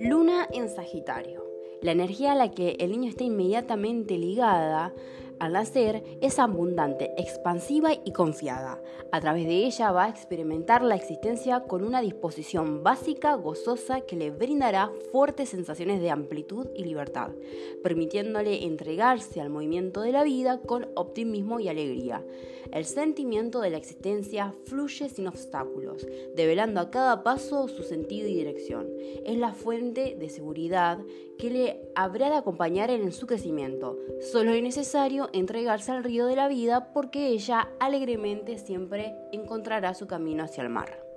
Luna en Sagitario. La energía a la que el niño está inmediatamente ligada al nacer es abundante, expansiva y confiada. A través de ella va a experimentar la existencia con una disposición básica, gozosa, que le brindará fuertes sensaciones de amplitud y libertad, permitiéndole entregarse al movimiento de la vida con optimismo y alegría. El sentimiento de la existencia fluye sin obstáculos, develando a cada paso su sentido y dirección. Es la fuente de seguridad que le habrá de acompañar en su crecimiento. Solo es necesario entregarse al río de la vida porque ella alegremente siempre encontrará su camino hacia el mar.